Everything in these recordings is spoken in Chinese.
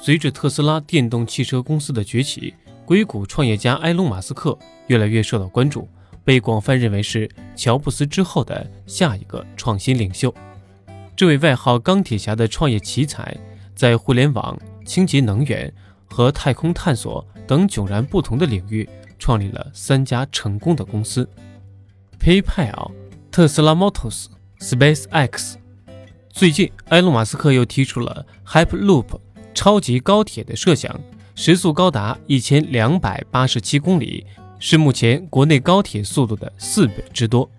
随着特斯拉电动汽车公司的崛起，硅谷创业家埃隆·马斯克越来越受到关注，被广泛认为是乔布斯之后的下一个创新领袖。这位外号“钢铁侠”的创业奇才，在互联网、清洁能源和太空探索等迥然不同的领域，创立了三家成功的公司：PayPal、特斯拉 Motors、SpaceX。最近，埃隆·马斯克又提出了 Hyperloop 超级高铁的设想，时速高达一千两百八十七公里，是目前国内高铁速度的四倍之多。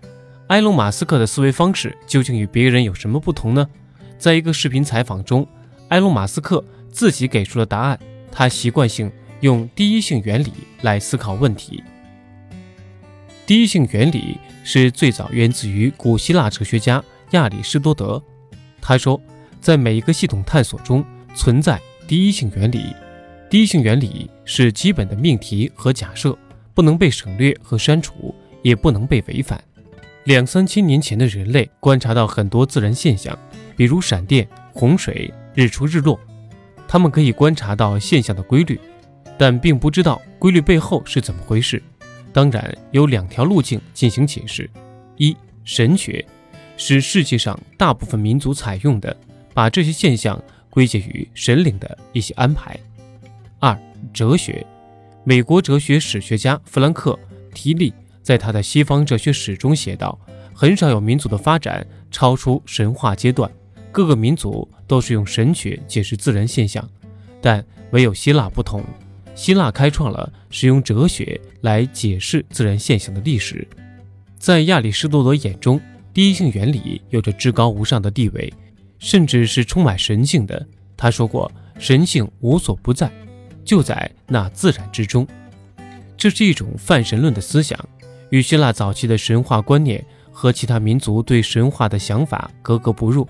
埃隆·马斯克的思维方式究竟与别人有什么不同呢？在一个视频采访中，埃隆·马斯克自己给出了答案。他习惯性用第一性原理来思考问题。第一性原理是最早源自于古希腊哲学家亚里士多德。他说，在每一个系统探索中存在第一性原理。第一性原理是基本的命题和假设，不能被省略和删除，也不能被违反。两三千年前的人类观察到很多自然现象，比如闪电、洪水、日出日落，他们可以观察到现象的规律，但并不知道规律背后是怎么回事。当然，有两条路径进行解释：一、神学。是世界上大部分民族采用的，把这些现象归结于神灵的一些安排。二、哲学，美国哲学史学家弗兰克·提利在他的《西方哲学史》中写道：“很少有民族的发展超出神话阶段，各个民族都是用神学解释自然现象，但唯有希腊不同。希腊开创了使用哲学来解释自然现象的历史。在亚里士多德眼中。”第一性原理有着至高无上的地位，甚至是充满神性的。他说过：“神性无所不在，就在那自然之中。”这是一种泛神论的思想，与希腊早期的神话观念和其他民族对神话的想法格格不入。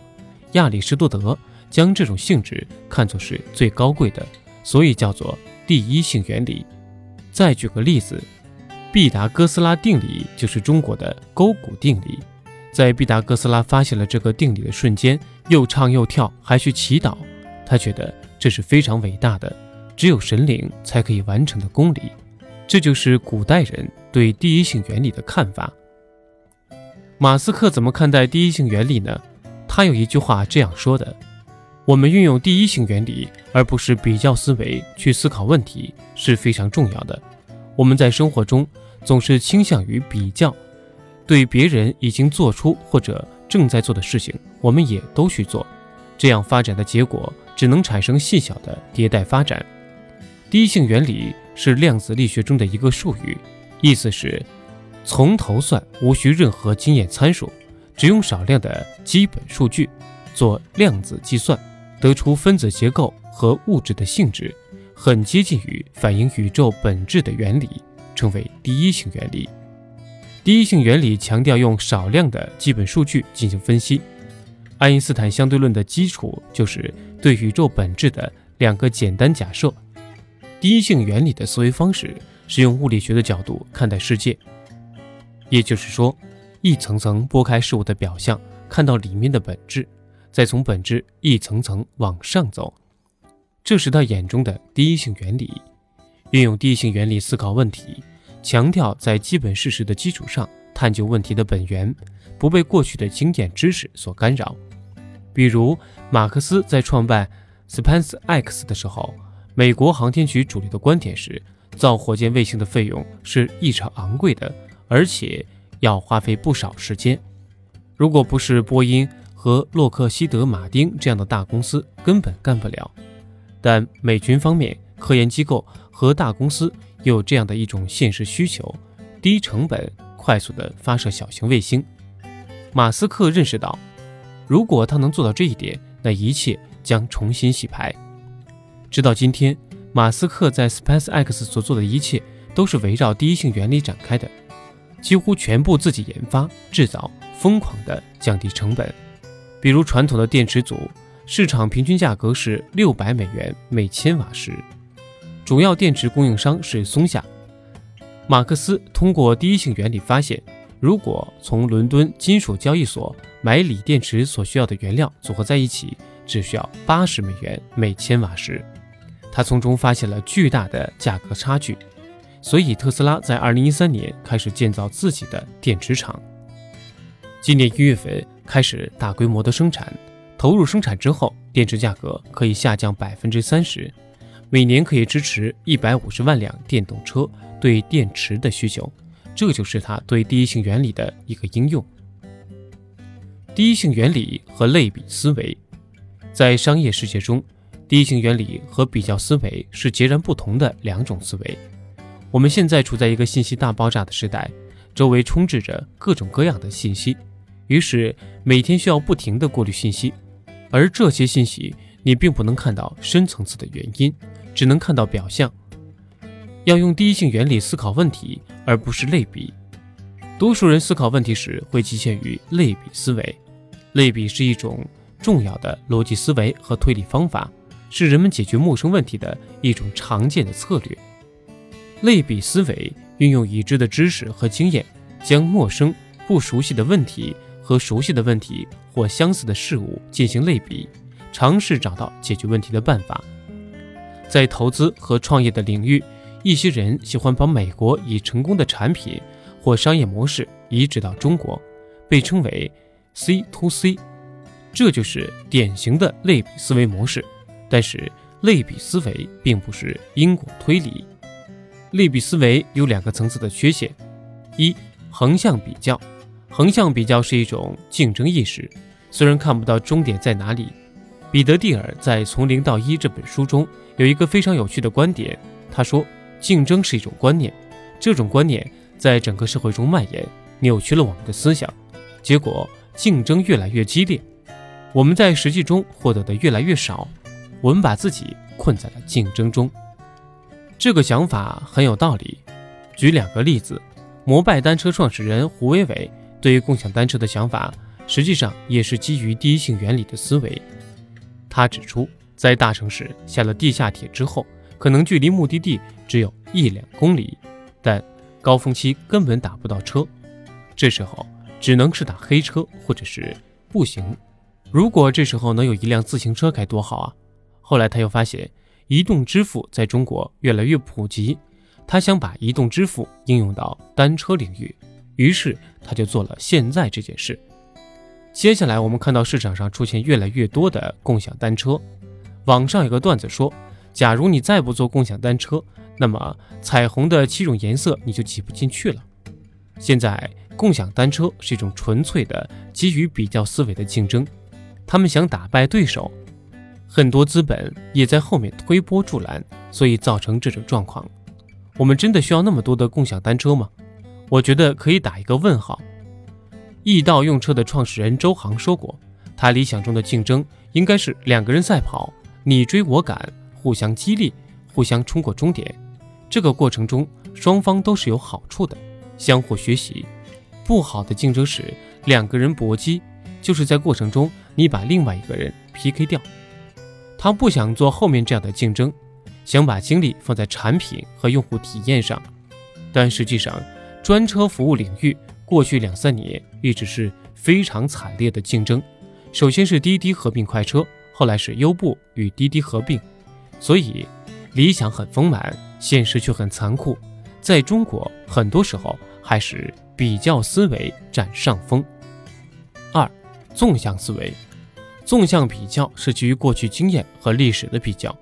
亚里士多德将这种性质看作是最高贵的，所以叫做第一性原理。再举个例子，毕达哥斯拉定理就是中国的勾股定理。在毕达哥斯拉发现了这个定理的瞬间，又唱又跳，还去祈祷。他觉得这是非常伟大的，只有神灵才可以完成的公理。这就是古代人对第一性原理的看法。马斯克怎么看待第一性原理呢？他有一句话这样说的：“我们运用第一性原理，而不是比较思维去思考问题，是非常重要的。我们在生活中总是倾向于比较。”对别人已经做出或者正在做的事情，我们也都去做，这样发展的结果只能产生细小的迭代发展。第一性原理是量子力学中的一个术语，意思是从头算，无需任何经验参数，只用少量的基本数据做量子计算，得出分子结构和物质的性质，很接近于反映宇宙本质的原理，称为第一性原理。第一性原理强调用少量的基本数据进行分析。爱因斯坦相对论的基础就是对宇宙本质的两个简单假设。第一性原理的思维方式是用物理学的角度看待世界，也就是说，一层层剥开事物的表象，看到里面的本质，再从本质一层层往上走。这是他眼中的第一性原理。运用第一性原理思考问题。强调在基本事实的基础上探究问题的本源，不被过去的经验知识所干扰。比如，马克思在创办 SpaceX 的时候，美国航天局主力的观点是，造火箭卫星的费用是异常昂贵的，而且要花费不少时间。如果不是波音和洛克希德马丁这样的大公司，根本干不了。但美军方面、科研机构和大公司。有这样的一种现实需求：低成本、快速的发射小型卫星。马斯克认识到，如果他能做到这一点，那一切将重新洗牌。直到今天，马斯克在 SpaceX 所做的一切都是围绕第一性原理展开的，几乎全部自己研发、制造，疯狂的降低成本。比如传统的电池组，市场平均价格是六百美元每千瓦时。主要电池供应商是松下。马克思通过第一性原理发现，如果从伦敦金属交易所买锂电池所需要的原料组合在一起，只需要八十美元每千瓦时。他从中发现了巨大的价格差距，所以特斯拉在2013年开始建造自己的电池厂。今年一月份开始大规模的生产，投入生产之后，电池价格可以下降百分之三十，每年可以支持一百五十万辆电动车对电池的需求。这就是它对第一性原理的一个应用。第一性原理和类比思维，在商业世界中，第一性原理和比较思维是截然不同的两种思维。我们现在处在一个信息大爆炸的时代，周围充斥着各种各样的信息。于是每天需要不停地过滤信息，而这些信息你并不能看到深层次的原因，只能看到表象。要用第一性原理思考问题，而不是类比。多数人思考问题时会局限于类比思维。类比是一种重要的逻辑思维和推理方法，是人们解决陌生问题的一种常见的策略。类比思维运用已知的知识和经验，将陌生、不熟悉的问题。和熟悉的问题或相似的事物进行类比，尝试找到解决问题的办法。在投资和创业的领域，一些人喜欢把美国已成功的产品或商业模式移植到中国，被称为 C to C，这就是典型的类比思维模式。但是，类比思维并不是因果推理。类比思维有两个层次的缺陷：一、横向比较。横向比较是一种竞争意识，虽然看不到终点在哪里。彼得蒂尔在《从零到一》这本书中有一个非常有趣的观点，他说：“竞争是一种观念，这种观念在整个社会中蔓延，扭曲了我们的思想。结果，竞争越来越激烈，我们在实际中获得的越来越少，我们把自己困在了竞争中。”这个想法很有道理。举两个例子：摩拜单车创始人胡伟伟。对于共享单车的想法，实际上也是基于第一性原理的思维。他指出，在大城市下了地下铁之后，可能距离目的地只有一两公里，但高峰期根本打不到车，这时候只能是打黑车或者是步行。如果这时候能有一辆自行车该多好啊！后来他又发现，移动支付在中国越来越普及，他想把移动支付应用到单车领域。于是他就做了现在这件事。接下来我们看到市场上出现越来越多的共享单车。网上有个段子说，假如你再不坐共享单车，那么彩虹的七种颜色你就挤不进去了。现在共享单车是一种纯粹的基于比较思维的竞争，他们想打败对手，很多资本也在后面推波助澜，所以造成这种状况。我们真的需要那么多的共享单车吗？我觉得可以打一个问号。易到用车的创始人周航说过，他理想中的竞争应该是两个人赛跑，你追我赶，互相激励，互相冲过终点。这个过程中，双方都是有好处的，相互学习。不好的竞争是两个人搏击，就是在过程中你把另外一个人 PK 掉。他不想做后面这样的竞争，想把精力放在产品和用户体验上，但实际上。专车服务领域过去两三年一直是非常惨烈的竞争。首先是滴滴合并快车，后来是优步与滴滴合并。所以理想很丰满，现实却很残酷。在中国，很多时候还是比较思维占上风。二，纵向思维，纵向比较是基于过去经验和历史的比较。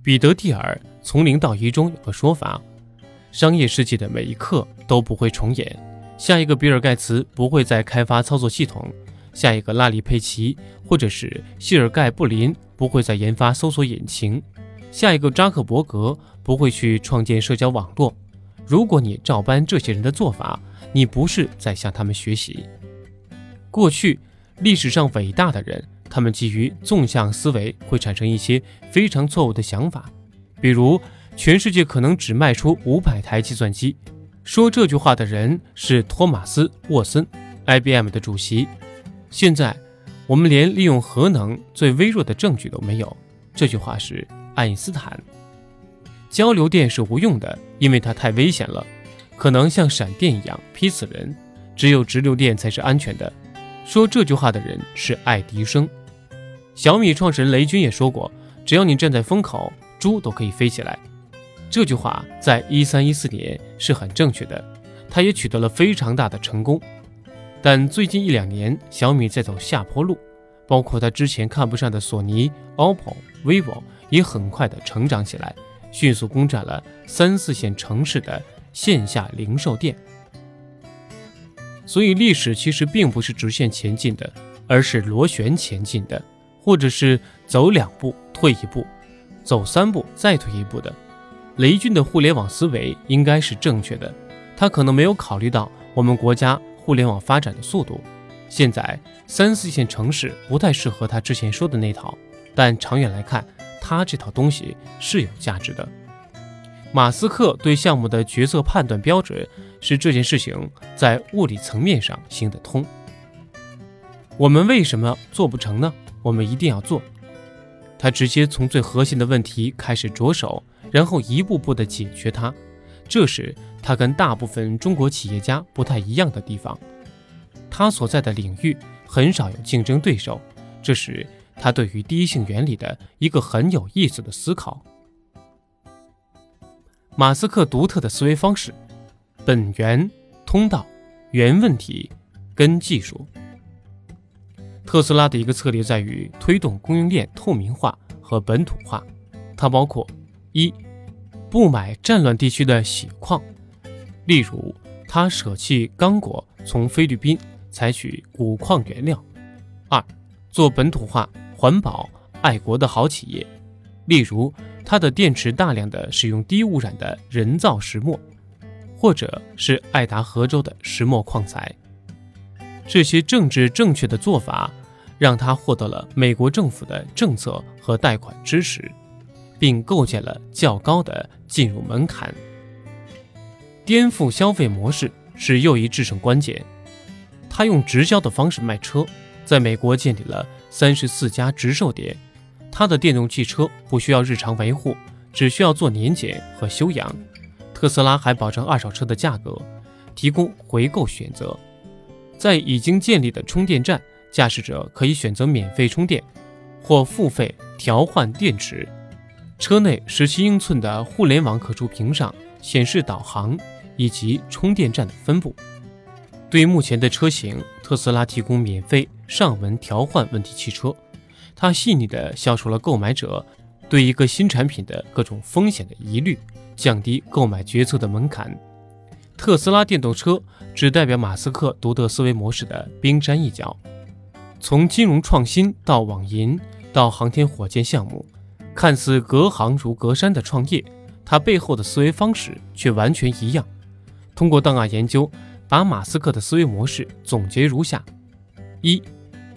彼得蒂尔《从零到一》中有个说法。商业世界的每一刻都不会重演。下一个比尔盖茨不会再开发操作系统，下一个拉里佩奇或者是谢尔盖布林不会再研发搜索引擎，下一个扎克伯格不会去创建社交网络。如果你照搬这些人的做法，你不是在向他们学习。过去历史上伟大的人，他们基于纵向思维会产生一些非常错误的想法，比如。全世界可能只卖出五百台计算机。说这句话的人是托马斯·沃森，IBM 的主席。现在我们连利用核能最微弱的证据都没有。这句话是爱因斯坦。交流电是无用的，因为它太危险了，可能像闪电一样劈死人。只有直流电才是安全的。说这句话的人是爱迪生。小米创始人雷军也说过：“只要你站在风口。”猪都可以飞起来。这句话在一三一四年是很正确的，他也取得了非常大的成功。但最近一两年，小米在走下坡路，包括他之前看不上的索尼、OPPO、vivo 也很快的成长起来，迅速攻占了三四线城市的线下零售店。所以，历史其实并不是直线前进的，而是螺旋前进的，或者是走两步退一步，走三步再退一步的。雷军的互联网思维应该是正确的，他可能没有考虑到我们国家互联网发展的速度。现在三四线城市不太适合他之前说的那套，但长远来看，他这套东西是有价值的。马斯克对项目的决策判断标准是这件事情在物理层面上行得通。我们为什么做不成呢？我们一定要做。他直接从最核心的问题开始着手。然后一步步的解决它，这是他跟大部分中国企业家不太一样的地方。他所在的领域很少有竞争对手，这是他对于第一性原理的一个很有意思的思考。马斯克独特的思维方式：本源、通道、原问题、根技术。特斯拉的一个策略在于推动供应链透明化和本土化，它包括。一，不买战乱地区的血矿，例如他舍弃刚果，从菲律宾采取钴矿原料。二，做本土化、环保、爱国的好企业，例如它的电池大量的使用低污染的人造石墨，或者是爱达荷州的石墨矿材。这些政治正确的做法，让他获得了美国政府的政策和贷款支持。并构建了较高的进入门槛，颠覆消费模式是又一制胜关键。他用直销的方式卖车，在美国建立了三十四家直售点。他的电动汽车不需要日常维护，只需要做年检和修养。特斯拉还保证二手车的价格，提供回购选择。在已经建立的充电站，驾驶者可以选择免费充电，或付费调换电池。车内十七英寸的互联网可触屏上显示导航以及充电站的分布。对目前的车型，特斯拉提供免费上门调换问题汽车。它细腻地消除了购买者对一个新产品的各种风险的疑虑，降低购买决策的门槛。特斯拉电动车只代表马斯克独特思维模式的冰山一角。从金融创新到网银到航天火箭项目。看似隔行如隔山的创业，它背后的思维方式却完全一样。通过档案研究，把马斯克的思维模式总结如下：一、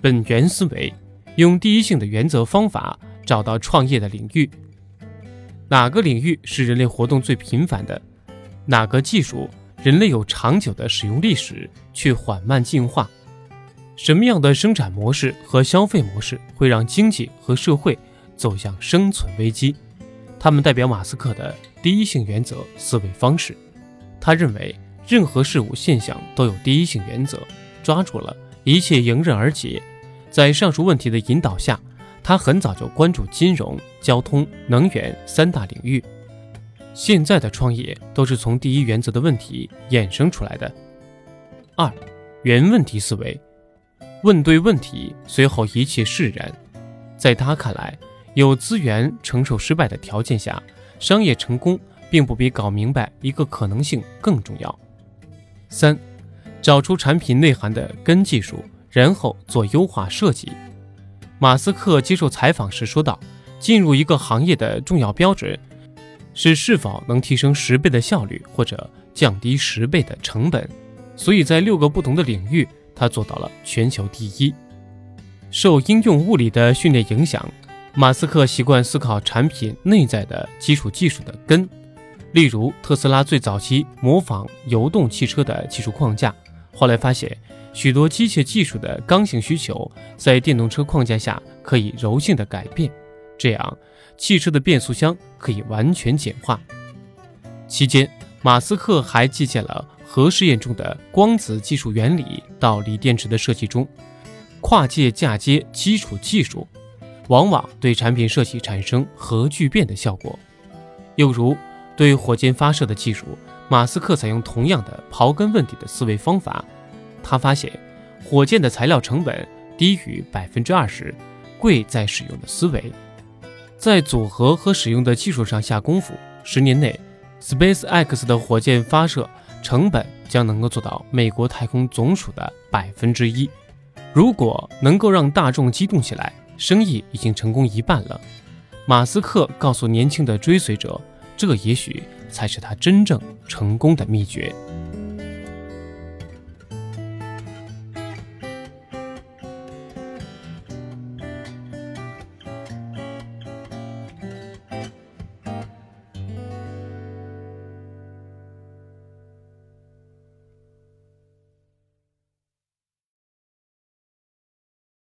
本源思维，用第一性的原则方法找到创业的领域。哪个领域是人类活动最频繁的？哪个技术人类有长久的使用历史却缓慢进化？什么样的生产模式和消费模式会让经济和社会？走向生存危机，他们代表马斯克的第一性原则思维方式。他认为任何事物现象都有第一性原则，抓住了一切迎刃而解。在上述问题的引导下，他很早就关注金融、交通、能源三大领域。现在的创业都是从第一原则的问题衍生出来的。二，原问题思维，问对问题，随后一切释然。在他看来。有资源承受失败的条件下，商业成功并不比搞明白一个可能性更重要。三，找出产品内涵的根技术，然后做优化设计。马斯克接受采访时说道：“进入一个行业的重要标准是是否能提升十倍的效率或者降低十倍的成本。”所以在六个不同的领域，他做到了全球第一。受应用物理的训练影响。马斯克习惯思考产品内在的基础技术的根，例如特斯拉最早期模仿油动汽车的技术框架，后来发现许多机械技术的刚性需求在电动车框架下可以柔性的改变，这样汽车的变速箱可以完全简化。期间，马斯克还借鉴了核试验中的光子技术原理到锂电池的设计中，跨界嫁接基础技术。往往对产品设计产生核聚变的效果。又如，对火箭发射的技术，马斯克采用同样的刨根问底的思维方法。他发现，火箭的材料成本低于百分之二十，贵在使用的思维，在组合和使用的技术上下功夫。十年内，Space X 的火箭发射成本将能够做到美国太空总署的百分之一。如果能够让大众激动起来，生意已经成功一半了。马斯克告诉年轻的追随者，这也许才是他真正成功的秘诀。